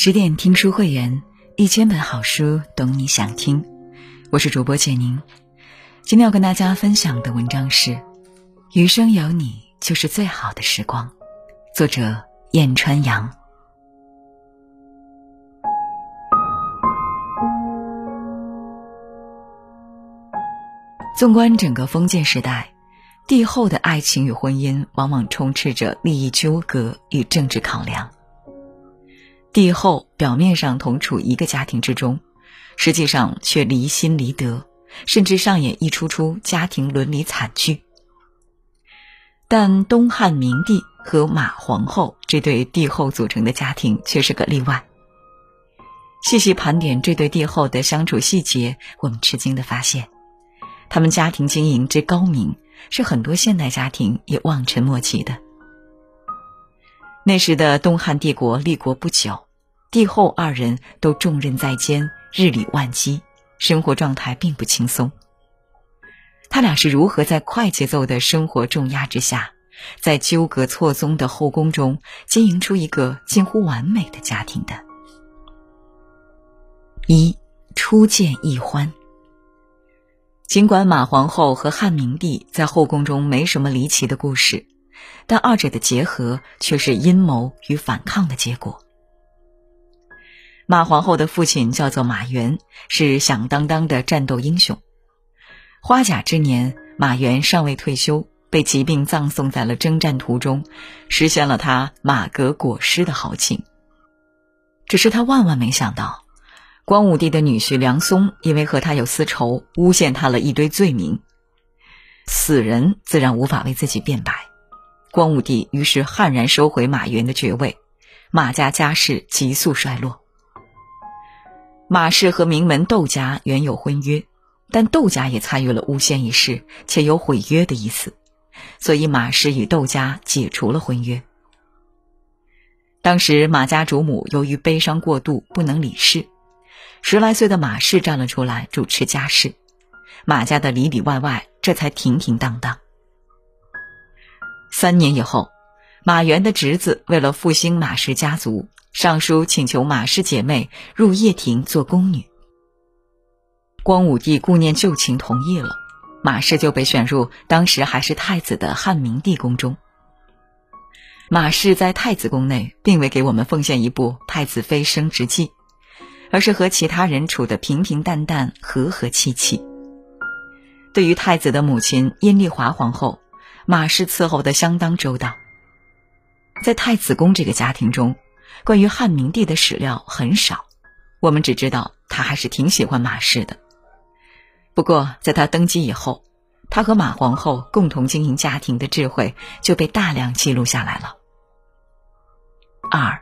十点听书会员，一千本好书，懂你想听。我是主播简宁，今天要跟大家分享的文章是《余生有你就是最好的时光》，作者燕川阳。纵观整个封建时代，帝后的爱情与婚姻往往充斥着利益纠葛与政治考量。帝后表面上同处一个家庭之中，实际上却离心离德，甚至上演一出出家庭伦理惨剧。但东汉明帝和马皇后这对帝后组成的家庭却是个例外。细细盘点这对帝后的相处细节，我们吃惊的发现。他们家庭经营之高明，是很多现代家庭也望尘莫及的。那时的东汉帝国立国不久，帝后二人都重任在肩，日理万机，生活状态并不轻松。他俩是如何在快节奏的生活重压之下，在纠葛错综的后宫中经营出一个近乎完美的家庭的？一初见易欢。尽管马皇后和汉明帝在后宫中没什么离奇的故事，但二者的结合却是阴谋与反抗的结果。马皇后的父亲叫做马援，是响当当的战斗英雄。花甲之年，马援尚未退休，被疾病葬送在了征战途中，实现了他马革裹尸的豪情。只是他万万没想到。光武帝的女婿梁松因为和他有私仇，诬陷他了一堆罪名。死人自然无法为自己辩白，光武帝于是悍然收回马援的爵位，马家家世急速衰落。马氏和名门窦家原有婚约，但窦家也参与了诬陷一事，且有毁约的意思，所以马氏与窦家解除了婚约。当时马家主母由于悲伤过度，不能理事。十来岁的马氏站了出来主持家事，马家的里里外外这才停停当当。三年以后，马援的侄子为了复兴马氏家族，上书请求马氏姐妹入掖庭做宫女。光武帝顾念旧情，同意了，马氏就被选入当时还是太子的汉明帝宫中。马氏在太子宫内，并未给我们奉献一部太子妃升职记。而是和其他人处得平平淡淡、和和气气。对于太子的母亲阴丽华皇后，马氏伺候的相当周到。在太子宫这个家庭中，关于汉明帝的史料很少，我们只知道他还是挺喜欢马氏的。不过，在他登基以后，他和马皇后共同经营家庭的智慧就被大量记录下来了。二，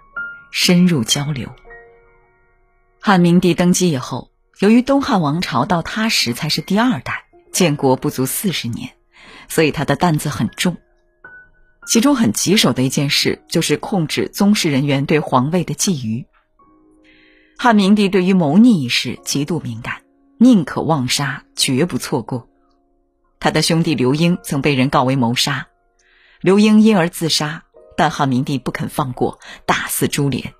深入交流。汉明帝登基以后，由于东汉王朝到他时才是第二代，建国不足四十年，所以他的担子很重。其中很棘手的一件事，就是控制宗室人员对皇位的觊觎。汉明帝对于谋逆一事极度敏感，宁可妄杀，绝不错过。他的兄弟刘英曾被人告为谋杀，刘英因而自杀，但汉明帝不肯放过，大肆株连。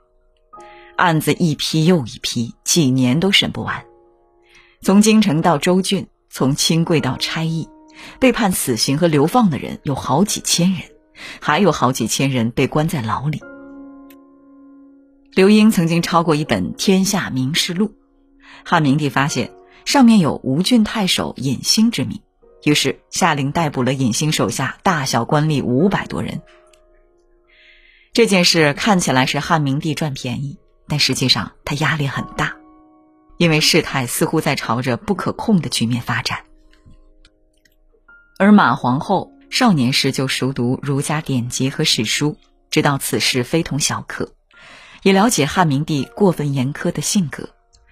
案子一批又一批，几年都审不完。从京城到州郡，从清贵到差役，被判死刑和流放的人有好几千人，还有好几千人被关在牢里。刘英曾经抄过一本《天下名士录》，汉明帝发现上面有吴郡太守尹兴之名，于是下令逮捕了尹兴手下大小官吏五百多人。这件事看起来是汉明帝赚便宜。但实际上，他压力很大，因为事态似乎在朝着不可控的局面发展。而马皇后少年时就熟读儒家典籍和史书，知道此事非同小可，也了解汉明帝过分严苛的性格，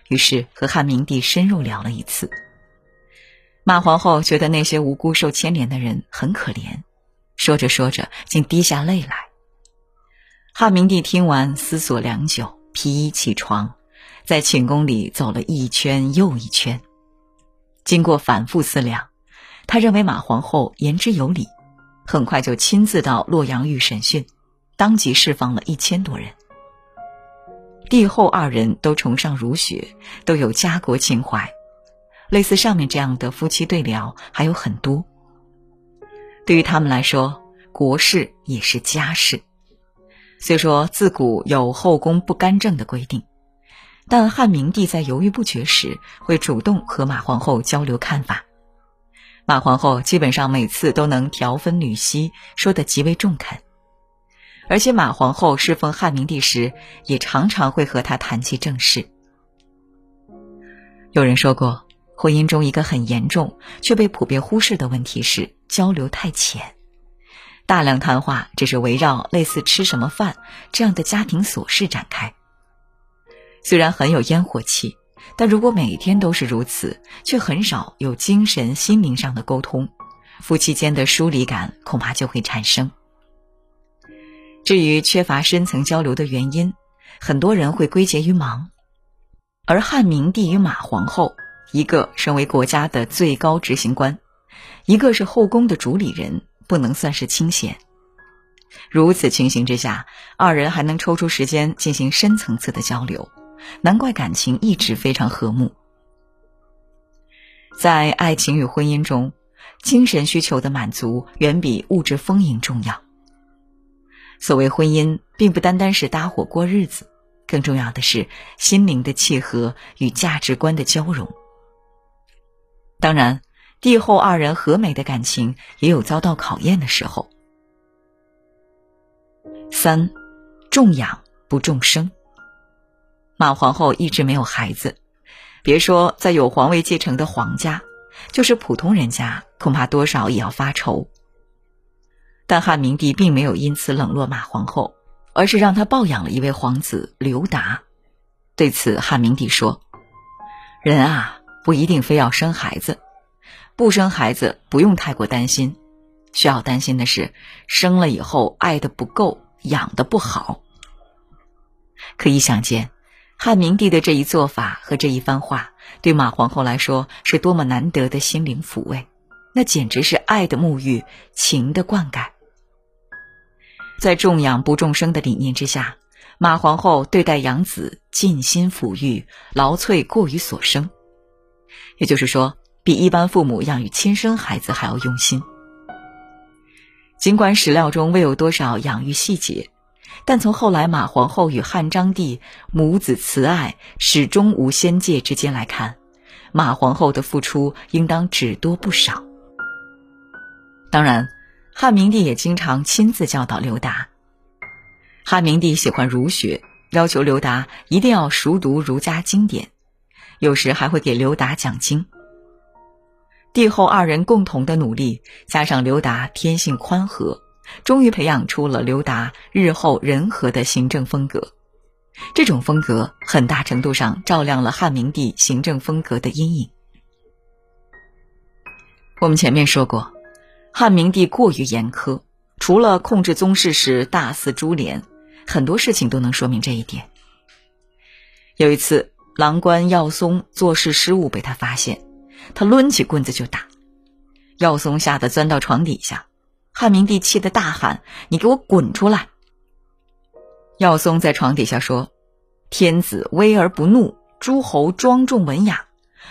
于是和汉明帝深入聊了一次。马皇后觉得那些无辜受牵连的人很可怜，说着说着竟滴下泪来。汉明帝听完，思索良久。披衣起床，在寝宫里走了一圈又一圈。经过反复思量，他认为马皇后言之有理，很快就亲自到洛阳狱审讯，当即释放了一千多人。帝后二人都崇尚儒学，都有家国情怀。类似上面这样的夫妻对聊还有很多。对于他们来说，国事也是家事。虽说自古有后宫不干政的规定，但汉明帝在犹豫不决时，会主动和马皇后交流看法。马皇后基本上每次都能调分缕析，说得极为中肯。而且马皇后侍奉汉明帝时，也常常会和他谈起政事。有人说过。婚姻中一个很严重却被普遍忽视的问题是交流太浅，大量谈话只是围绕类似吃什么饭这样的家庭琐事展开。虽然很有烟火气，但如果每天都是如此，却很少有精神心灵上的沟通，夫妻间的疏离感恐怕就会产生。至于缺乏深层交流的原因，很多人会归结于忙，而汉明帝与马皇后。一个身为国家的最高执行官，一个是后宫的主理人，不能算是清闲。如此情形之下，二人还能抽出时间进行深层次的交流，难怪感情一直非常和睦。在爱情与婚姻中，精神需求的满足远比物质丰盈重要。所谓婚姻，并不单单是搭伙过日子，更重要的是心灵的契合与价值观的交融。当然，帝后二人和美的感情也有遭到考验的时候。三，重养不重生。马皇后一直没有孩子，别说在有皇位继承的皇家，就是普通人家，恐怕多少也要发愁。但汉明帝并没有因此冷落马皇后，而是让她抱养了一位皇子刘达。对此，汉明帝说：“人啊。”不一定非要生孩子，不生孩子不用太过担心，需要担心的是生了以后爱的不够，养的不好。可以想见，汉明帝的这一做法和这一番话，对马皇后来说是多么难得的心灵抚慰，那简直是爱的沐浴，情的灌溉。在重养不重生的理念之下，马皇后对待养子尽心抚育，劳瘁过于所生。也就是说，比一般父母养育亲生孩子还要用心。尽管史料中未有多少养育细节，但从后来马皇后与汉章帝母子慈爱、始终无仙界之间来看，马皇后的付出应当只多不少。当然，汉明帝也经常亲自教导刘达。汉明帝喜欢儒学，要求刘达一定要熟读儒家经典。有时还会给刘达讲经。帝后二人共同的努力，加上刘达天性宽和，终于培养出了刘达日后仁和的行政风格。这种风格很大程度上照亮了汉明帝行政风格的阴影。我们前面说过，汉明帝过于严苛，除了控制宗室时大肆株连，很多事情都能说明这一点。有一次。郎官耀松做事失误被他发现，他抡起棍子就打，耀松吓得钻到床底下，汉明帝气得大喊：“你给我滚出来！”耀松在床底下说：“天子威而不怒，诸侯庄重文雅，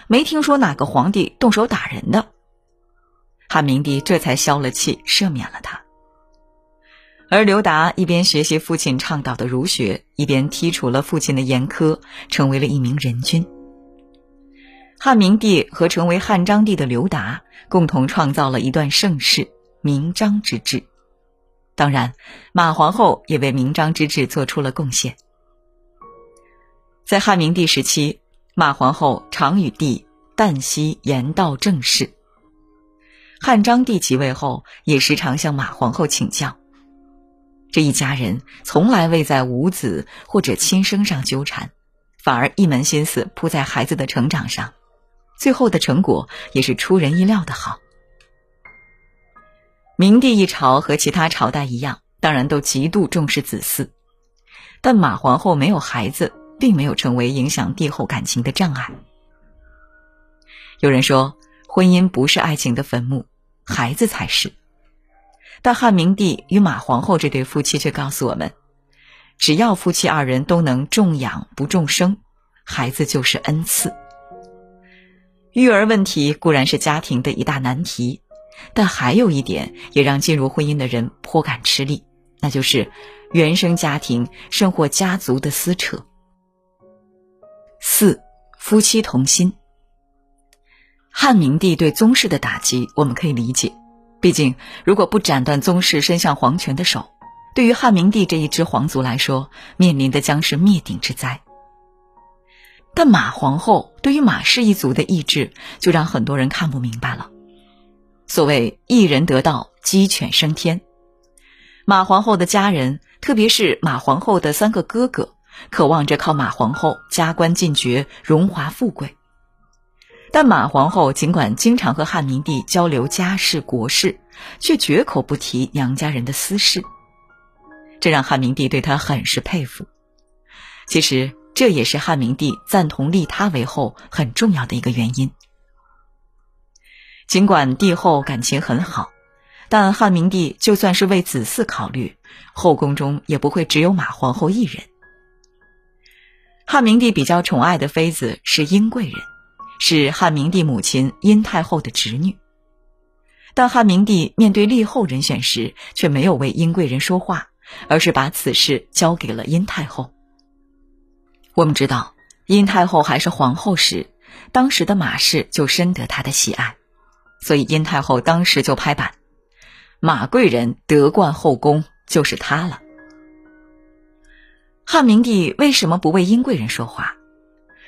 没听说哪个皇帝动手打人的。”汉明帝这才消了气，赦免了他。而刘达一边学习父亲倡导的儒学，一边剔除了父亲的严苛，成为了一名人君。汉明帝和成为汉章帝的刘达共同创造了一段盛世——明章之治。当然，马皇后也为明章之治做出了贡献。在汉明帝时期，马皇后常与帝旦夕言道政事。汉章帝即位后，也时常向马皇后请教。这一家人从来未在无子或者亲生上纠缠，反而一门心思扑在孩子的成长上，最后的成果也是出人意料的好。明帝一朝和其他朝代一样，当然都极度重视子嗣，但马皇后没有孩子，并没有成为影响帝后感情的障碍。有人说，婚姻不是爱情的坟墓，孩子才是。但汉明帝与马皇后这对夫妻却告诉我们，只要夫妻二人都能重养不重生，孩子就是恩赐。育儿问题固然是家庭的一大难题，但还有一点也让进入婚姻的人颇感吃力，那就是原生家庭甚或家族的撕扯。四，夫妻同心。汉明帝对宗室的打击，我们可以理解，毕竟如果不斩断宗室伸向皇权的手。对于汉明帝这一支皇族来说，面临的将是灭顶之灾。但马皇后对于马氏一族的意志，就让很多人看不明白了。所谓“一人得道，鸡犬升天”，马皇后的家人，特别是马皇后的三个哥哥，渴望着靠马皇后加官进爵、荣华富贵。但马皇后尽管经常和汉明帝交流家事国事，却绝口不提娘家人的私事。这让汉明帝对他很是佩服。其实这也是汉明帝赞同立他为后很重要的一个原因。尽管帝后感情很好，但汉明帝就算是为子嗣考虑，后宫中也不会只有马皇后一人。汉明帝比较宠爱的妃子是殷贵人，是汉明帝母亲殷太后的侄女。但汉明帝面对立后人选时，却没有为殷贵人说话。而是把此事交给了殷太后。我们知道，殷太后还是皇后时，当时的马氏就深得她的喜爱，所以殷太后当时就拍板：马贵人得冠后宫就是她了。汉明帝为什么不为殷贵人说话？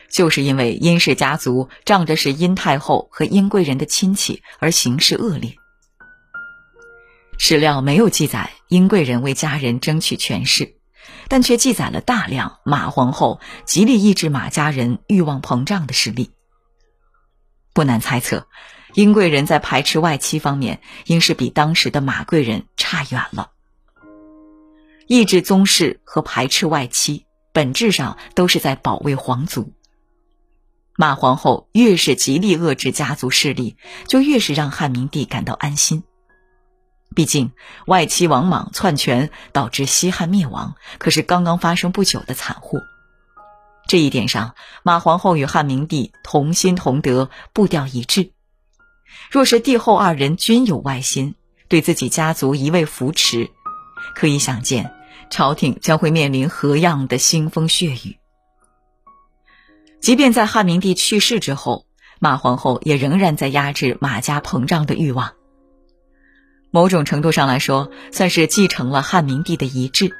就是因为殷氏家族仗着是殷太后和殷贵人的亲戚而行事恶劣。史料没有记载殷贵人为家人争取权势，但却记载了大量马皇后极力抑制马家人欲望膨胀的事例。不难猜测，殷贵人在排斥外戚方面，应是比当时的马贵人差远了。抑制宗室和排斥外戚，本质上都是在保卫皇族。马皇后越是极力遏制家族势力，就越是让汉明帝感到安心。毕竟，外戚王莽篡权导致西汉灭亡，可是刚刚发生不久的惨祸。这一点上，马皇后与汉明帝同心同德，步调一致。若是帝后二人均有外心，对自己家族一味扶持，可以想见，朝廷将会面临何样的腥风血雨。即便在汉明帝去世之后，马皇后也仍然在压制马家膨胀的欲望。某种程度上来说，算是继承了汉明帝的遗志。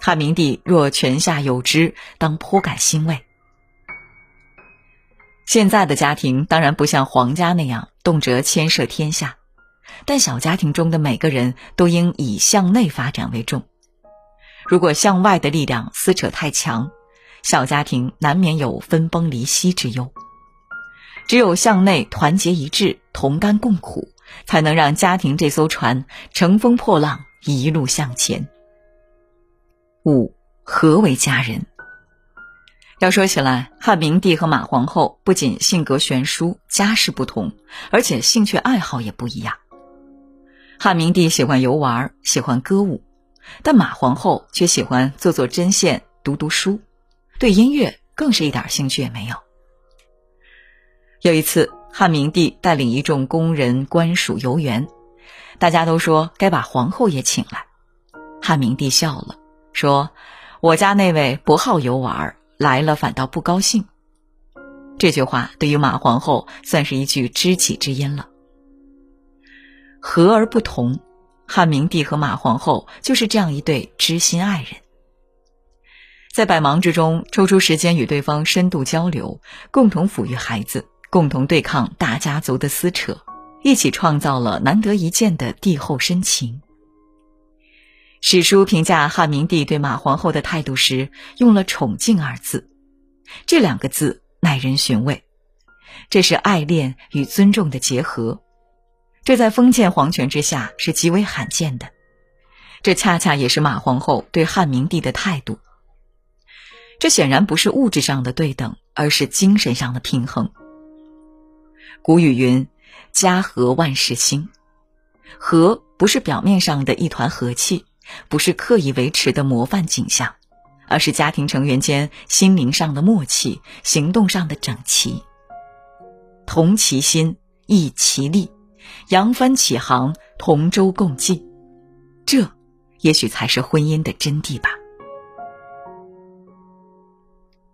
汉明帝若泉下有知，当颇感欣慰。现在的家庭当然不像皇家那样动辄牵涉天下，但小家庭中的每个人都应以向内发展为重。如果向外的力量撕扯太强，小家庭难免有分崩离析之忧。只有向内团结一致，同甘共苦。才能让家庭这艘船乘风破浪，一路向前。五，何为家人？要说起来，汉明帝和马皇后不仅性格悬殊、家世不同，而且兴趣爱好也不一样。汉明帝喜欢游玩，喜欢歌舞，但马皇后却喜欢做做针线、读读书，对音乐更是一点兴趣也没有。有一次。汉明帝带领一众宫人官属游园，大家都说该把皇后也请来。汉明帝笑了，说：“我家那位不好游玩，来了反倒不高兴。”这句话对于马皇后算是一句知己之音了。和而不同，汉明帝和马皇后就是这样一对知心爱人，在百忙之中抽出时间与对方深度交流，共同抚育孩子。共同对抗大家族的撕扯，一起创造了难得一见的帝后深情。史书评价汉明帝对马皇后的态度时，用了“宠敬”二字，这两个字耐人寻味。这是爱恋与尊重的结合，这在封建皇权之下是极为罕见的。这恰恰也是马皇后对汉明帝的态度。这显然不是物质上的对等，而是精神上的平衡。古语云：“家和万事兴。”和不是表面上的一团和气，不是刻意维持的模范景象，而是家庭成员间心灵上的默契，行动上的整齐。同其心，异其力，扬帆起航，同舟共济，这也许才是婚姻的真谛吧。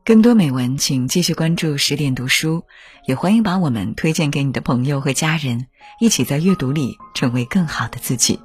更多美文，请继续关注十点读书，也欢迎把我们推荐给你的朋友和家人，一起在阅读里成为更好的自己。